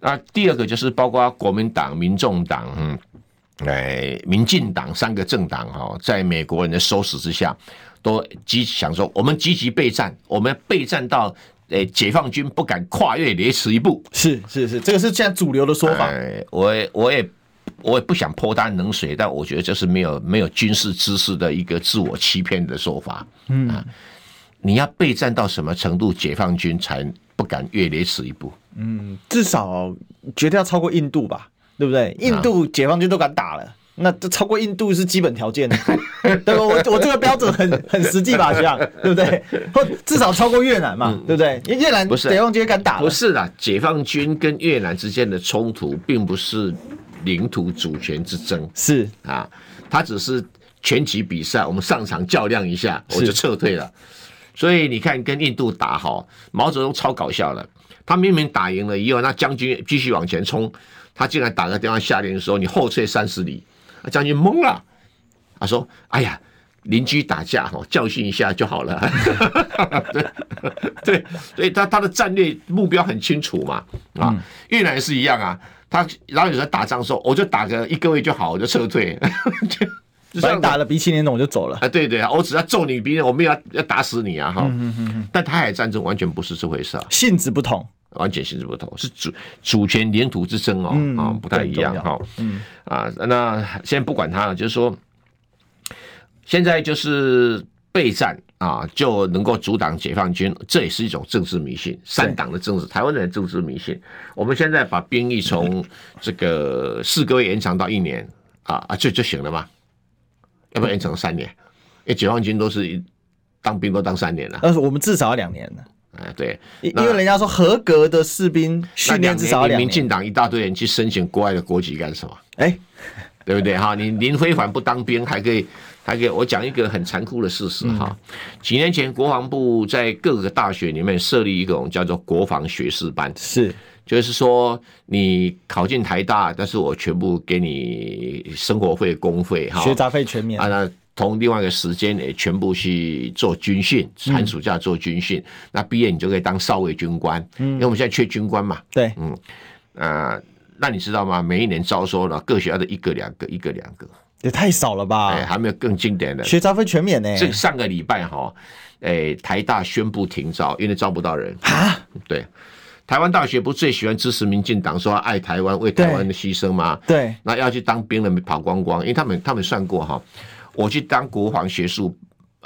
那第二个就是包括国民党、民众党、嗯，哎，民进党三个政党哈，在美国人的收拾之下，都积想说我们积极备战，我们备战到诶解放军不敢跨越雷池一步。是是是，这个是现在主流的说法。哎，我也我也。我也不想泼他冷水，但我觉得这是没有没有军事知识的一个自我欺骗的说法。嗯啊，你要备战到什么程度，解放军才不敢越雷池一步？嗯，至少绝对要超过印度吧，对不对？印度解放军都敢打了，那这超过印度是基本条件。[LAUGHS] 对吧？我我这个标准很很实际吧，这样对不对？或至少超过越南嘛，对不对？因为越南解放军敢打，不是啦，解放军跟越南之间的冲突并不是。领土主权之争是啊，他只是拳击比赛，我们上场较量一下，我就撤退了。所以你看，跟印度打好，毛泽东超搞笑的，他明明打赢了以后，那将军继续往前冲，他竟然打个电话下令说：“你后退三十里。”将军懵了，他说：“哎呀，邻居打架哈，教训一下就好了。[LAUGHS] ”对对，所以他他的战略目标很清楚嘛啊，越南是一样啊。他然后有时候打仗的时候，我就打个一个月就好，我就撤退。[LAUGHS] 就这样打了鼻青脸肿我就走了。啊，对对啊，我只要揍你鼻子，我没有要要打死你啊哈。嗯嗯嗯。但台海战争完全不是这回事啊，性质不同，完全性质不同，是主主权领土之争哦，啊，不太一样哈。嗯啊，那现在不管他了，就是说，现在就是备战。啊，就能够阻挡解放军，这也是一种政治迷信。三党的政治，台湾人的政治迷信。我们现在把兵役从这个四个月延长到一年，啊啊，就就行了嘛？要不要延长三年？因为解放军都是当兵都当三年了，但是我们至少要两年了。哎，对，因因为人家说合格的士兵训练至少两年。民进党一大堆人去申请国外的国籍干什么？哎，对不对哈？你林非凡不当兵还可以，还给。我讲一个很残酷的事实哈，嗯、几年前国防部在各个大学里面设立一种叫做国防学士班，是，就是说你考进台大，但是我全部给你生活费、公费哈，学杂费全免啊。那同另外一个时间也全部去做军训，寒暑假做军训，嗯、那毕业你就可以当少尉军官。嗯，因为我们现在缺军官嘛。对，嗯，啊、呃，那你知道吗？每一年招收了各学校的一个两个，一个两个，也太少了吧？哎，还没有更经典的学杂分全免呢。这上个礼拜哈，哎，台大宣布停招，因为招不到人啊。对，台湾大学不最喜欢支持民进党，说爱台湾、为台湾的牺牲吗？对，那要去当兵了没跑光光，因为他们他们算过哈。我去当国防学术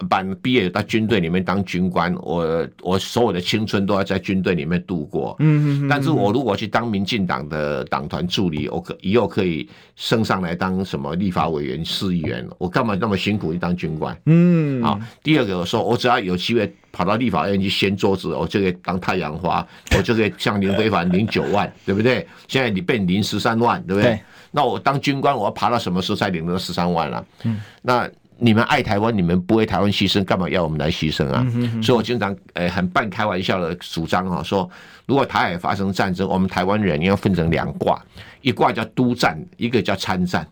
班毕业到军队里面当军官，我我所有的青春都要在军队里面度过。嗯嗯。但是我如果去当民进党的党团助理，我可以后可以升上来当什么立法委员、市议员，我干嘛那么辛苦去当军官？嗯。啊，第二个我说，我只要有机会跑到立法院去掀桌子，我就可以当太阳花，[LAUGHS] 我就可以向林非凡领九万，对不对？现在你被领十三万，对不对？对那我当军官，我要爬到什么时候才领到十三万了？嗯，那你们爱台湾，你们不为台湾牺牲，干嘛要我们来牺牲啊？所以我经常诶很半开玩笑的主张哈，说如果台海发生战争，我们台湾人要分成两卦，一卦叫督战，一个叫参战。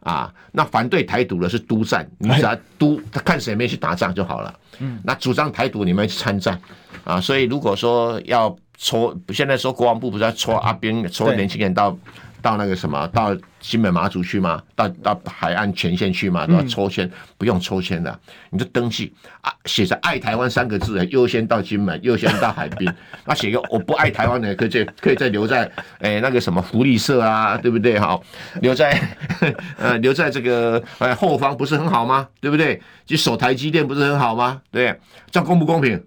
啊，那反对台独的是督战，你只要督，他看谁没去打仗就好了。嗯，那主张台独，你们去参战。啊，所以如果说要抽，现在说国防部不是要抽阿兵，抽年轻人到。到那个什么，到金门马祖去吗？到到海岸前线去吗？都要抽签，不用抽签的，你就登记啊，写着“爱台湾”三个字，优先到金门，优先到海滨。那 [LAUGHS] 写个我不爱台湾的，可以再可以再留在哎那个什么福利社啊，对不对？好，留在 [LAUGHS] 呃留在这个呃后方不是很好吗？对不对？就守台积电不是很好吗？对，这样公不公平？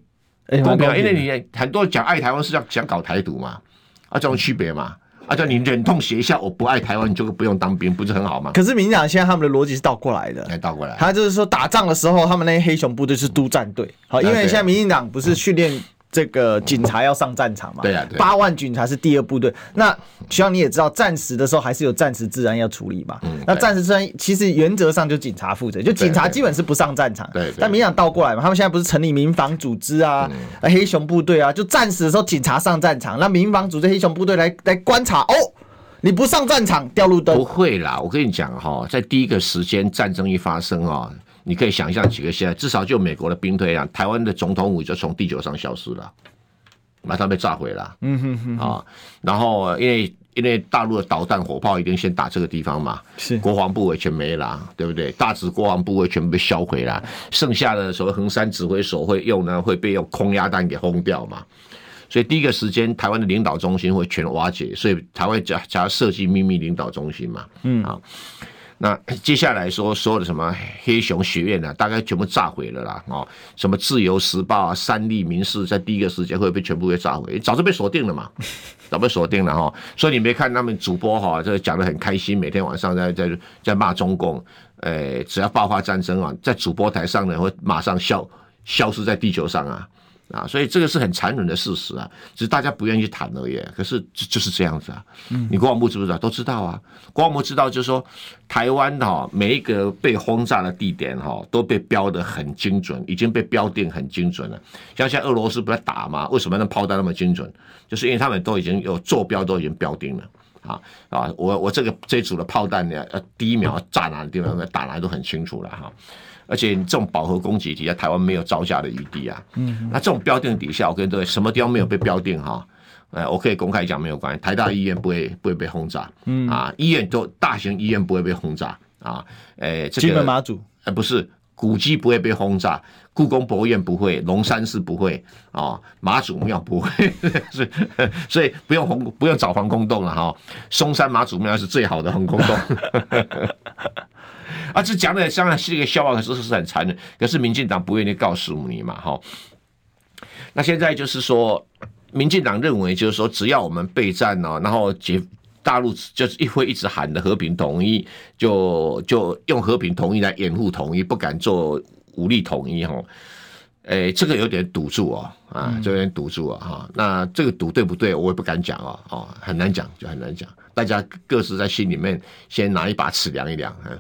公平，因为你很多讲爱台湾是要想搞台独嘛，啊，这种区别嘛。啊！叫你忍痛写一下，我不爱台湾，你就不用当兵，不是很好吗？可是民进党现在他们的逻辑是倒过来的，哎，倒过来，他就是说打仗的时候，他们那些黑熊部队是督战队，好，因为现在民进党不是训练。这个警察要上战场嘛？对啊，八万警察是第二部队。那希望你也知道，战时的时候还是有战时治安要处理嘛。嗯。那战时治安其实原则上就警察负责，就警察基本是不上战场。对。但民进党倒过来嘛，他们现在不是成立民防组织啊，黑熊部队啊，就战时的时候警察上战场，那民防组织黑熊部队来来观察哦，你不上战场掉路灯。不会啦，我跟你讲哈，在第一个时间战争一发生啊。你可以想象几个现在，至少就美国的兵推啊，台湾的总统府就从地球上消失了，马上被炸毁了。嗯哼哼啊，然后因为因为大陆的导弹火炮一定先打这个地方嘛，是国防部也全没了，对不对？大指国防部位全部被销毁了，剩下的所谓横山指挥所会用呢，会被用空压弹给轰掉嘛。所以第一个时间，台湾的领导中心会全瓦解，所以台湾加加设计秘密领导中心嘛。嗯啊。那接下来说所有的什么黑熊学院呢、啊，大概全部炸毁了啦，哦，什么自由时报啊、三立民视，在第一个时间会被全部给炸毁，早就被锁定了嘛，[LAUGHS] 早被锁定了哈。所以你没看他们主播哈，这讲得很开心，每天晚上在在在骂中共，诶，只要爆发战争啊，在主播台上呢会马上消消失在地球上啊。啊，所以这个是很残忍的事实啊，只是大家不愿意去谈而已。可是就就是这样子啊。嗯，你国防部知不知道？都知道啊。国防部知道，就是说台湾哈每一个被轰炸的地点哈都被标得很精准，已经被标定很精准了。像现在俄罗斯不在打嘛？为什么那炮弹那么精准？就是因为他们都已经有坐标，都已经标定了。啊啊，我我这个这组的炮弹呢，呃，第一秒炸哪个地方，打哪都很清楚了哈。而且你这种饱和攻击底下，台湾没有招架的余地啊。嗯，那这种标定底下，我跟各位什么地方没有被标定哈？哎，我可以公开讲没有关系。台大医院不会不会被轰炸，嗯啊，医院都大型医院不会被轰炸啊。哎，这个金门马祖哎不是，古迹不会被轰炸，故宫博物院不会，龙山寺不会啊，妈祖庙不会，[LAUGHS] 所以所以不用轰不用找防空洞了哈。松山妈祖庙是最好的防空洞。[LAUGHS] 啊，这讲的当然是一个笑话，可是是很残忍。可是民进党不愿意告诉你嘛，哈。那现在就是说，民进党认为就是说，只要我们备战哦，然后解大陆就是一会一直喊的和平统一，就就用和平统一来掩护统一，不敢做武力统一哈。哎，这个有点赌注哦，啊，这有点赌注啊哈。那这个赌对不对，我也不敢讲哦，哦，很难讲，就很难讲。大家各自在心里面先拿一把尺量一量，嗯。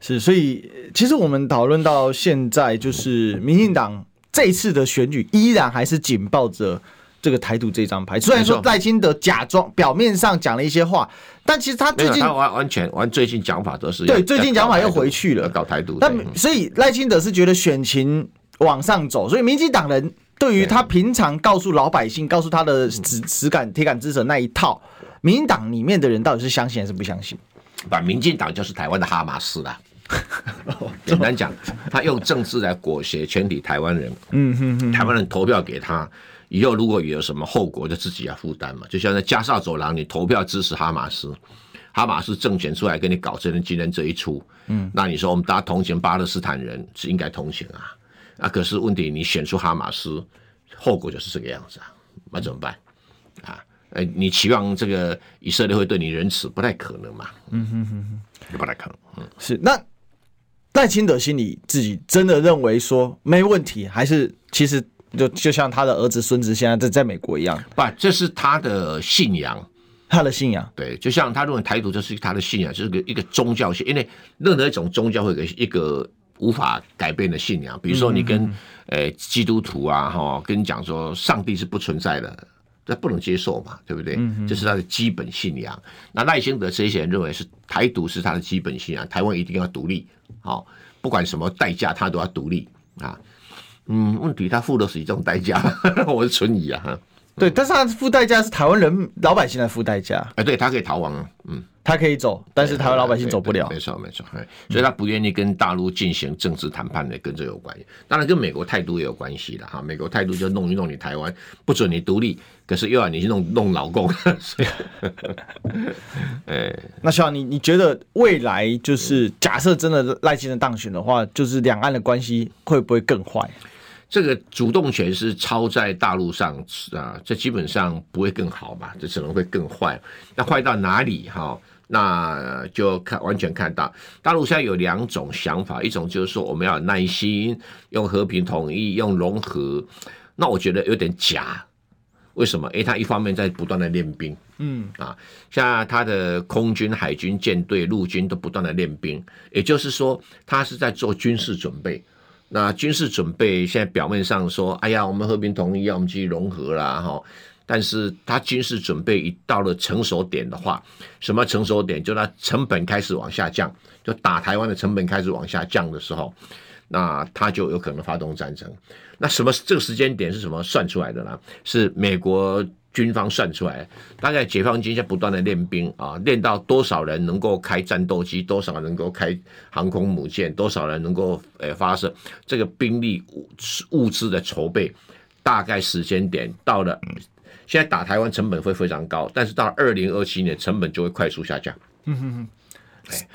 是，所以其实我们讨论到现在，就是民进党这一次的选举依然还是紧抱着这个台独这张牌。虽然说赖清德假装表面上讲了一些话，但其实他最近他完完全完最近讲法都是对，最近讲法又回去了，搞台独。但所以赖清德是觉得选情。往上走，所以民进党人对于他平常告诉老百姓、告诉他的实实感、铁杆支持那一套，民进党里面的人到底是相信还是不相信？把民进党就是台湾的哈马斯啦。[LAUGHS] 简单讲，他用政治来裹挟全体台湾人。嗯哼哼，台湾人投票给他，以后如果有什么后果，就自己要负担嘛。就像在加沙走廊，你投票支持哈马斯，哈马斯政权出来跟你搞这人今天这一出，嗯，那你说我们大家同情巴勒斯坦人是应该同情啊？啊，可是问题，你选出哈马斯，后果就是这个样子啊，那怎么办？啊，呃，你期望这个以色列会对你仁慈，不太可能嘛。嗯哼哼哼，不太可能。嗯，是那赖清德心里自己真的认为说没问题，还是其实就就像他的儿子孙子现在在在美国一样？不，这是他的信仰，他的信仰。对，就像他认为台独就是他的信仰，就是个一个宗教性，因为任何一种宗教会有一个。无法改变的信仰，比如说你跟呃基督徒啊哈，跟你讲说上帝是不存在的，这不能接受嘛，对不对？这是他的基本信仰。那赖清德这些人认为是台独是他的基本信仰，台湾一定要独立，好，不管什么代价他都要独立啊。嗯，问题他付的是这种代价，[LAUGHS] 我是存疑啊。对，但是他付代价是台湾人老百姓来付代价。哎，对他可以逃亡啊，嗯。他可以走，但是台湾老百姓走不了。没错，没错，所以他不愿意跟大陆进行政治谈判的，跟这有关系。当然跟美国态度也有关系的哈。美国态度就弄一弄你台湾，不准你独立，可是又要你去弄弄老共。所以，哎，那小你你觉得未来就是假设真的赖清德当选的话，就是两岸的关系会不会更坏？这个主动权是操在大陆上啊，这基本上不会更好嘛？这只能会更坏。那坏到哪里哈？那就看完全看到大陆现在有两种想法，一种就是说我们要有耐心，用和平统一，用融合。那我觉得有点假，为什么？因为他一方面在不断的练兵，嗯啊，像他的空军、海军舰队、陆军都不断的练兵，也就是说他是在做军事准备。那军事准备现在表面上说，哎呀，我们和平统一，要我们继续融合啦，哈。但是他军事准备一到了成熟点的话，什么成熟点？就他成本开始往下降，就打台湾的成本开始往下降的时候，那他就有可能发动战争。那什么这个时间点是什么算出来的呢？是美国军方算出来，大概解放军在不断的练兵啊，练到多少人能够开战斗机，多少人能够开航空母舰，多少人能够呃发射这个兵力物物资的筹备，大概时间点到了。现在打台湾成本会非常高，但是到二零二七年成本就会快速下降。嗯哼哼，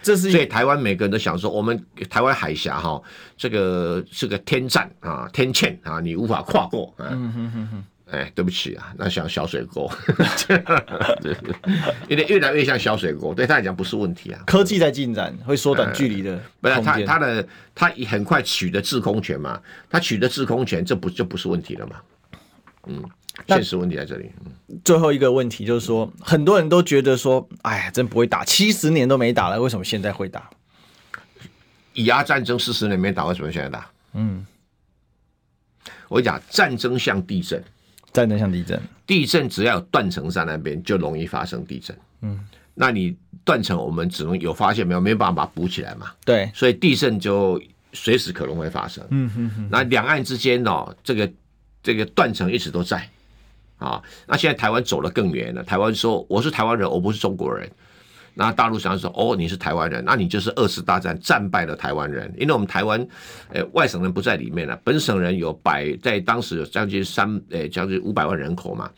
这是所以台湾每个人都想说，我们台湾海峡哈，这个是个天堑啊，天堑啊，你无法跨过。嗯哼哼哼，哎，对不起啊，那像小水沟，[LAUGHS] 有点越来越像小水沟，对他来讲不是问题啊。科技在进展，会缩短距离的。不是他他的他很快取得制空权嘛，他取得制空权，这不就不是问题了嘛？嗯。现实问题在这里。最后一个问题就是说，很多人都觉得说，哎呀，真不会打，七十年都没打了，为什么现在会打？以阿战争四十年没打，为什么现在打？嗯，我讲战争像地震，战争像地震，地震只要有断层在那边，就容易发生地震。嗯，那你断层，我们只能有发现没有，没有办法把它补起来嘛。对，所以地震就随时可能会发生。嗯哼哼，那两岸之间哦，这个这个断层一直都在。啊，那现在台湾走得更远了。台湾说我是台湾人，我不是中国人。那大陆想说哦，你是台湾人，那你就是二次大战战败的台湾人。因为我们台湾，呃，外省人不在里面了，本省人有百，在当时有将近三，呃，将近五百万人口嘛。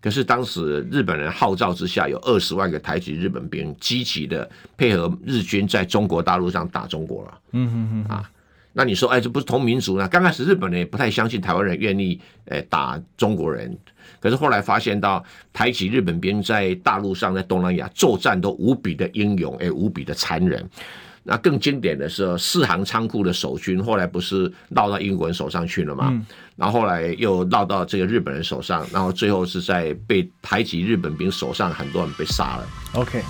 可是当时日本人号召之下，有二十万个台籍日本兵积极的配合日军在中国大陆上打中国了。嗯哼哼啊。那你说，哎，这不是同民族呢？刚开始日本人也不太相信台湾人愿意，呃，打中国人。可是后来发现到台籍日本兵在大陆上，在东南亚作战都无比的英勇，哎，无比的残忍。那更经典的是四行仓库的守军，后来不是落到英国人手上去了嘛？嗯、然后后来又落到这个日本人手上，然后最后是在被排挤日本兵手上，很多人被杀了。OK，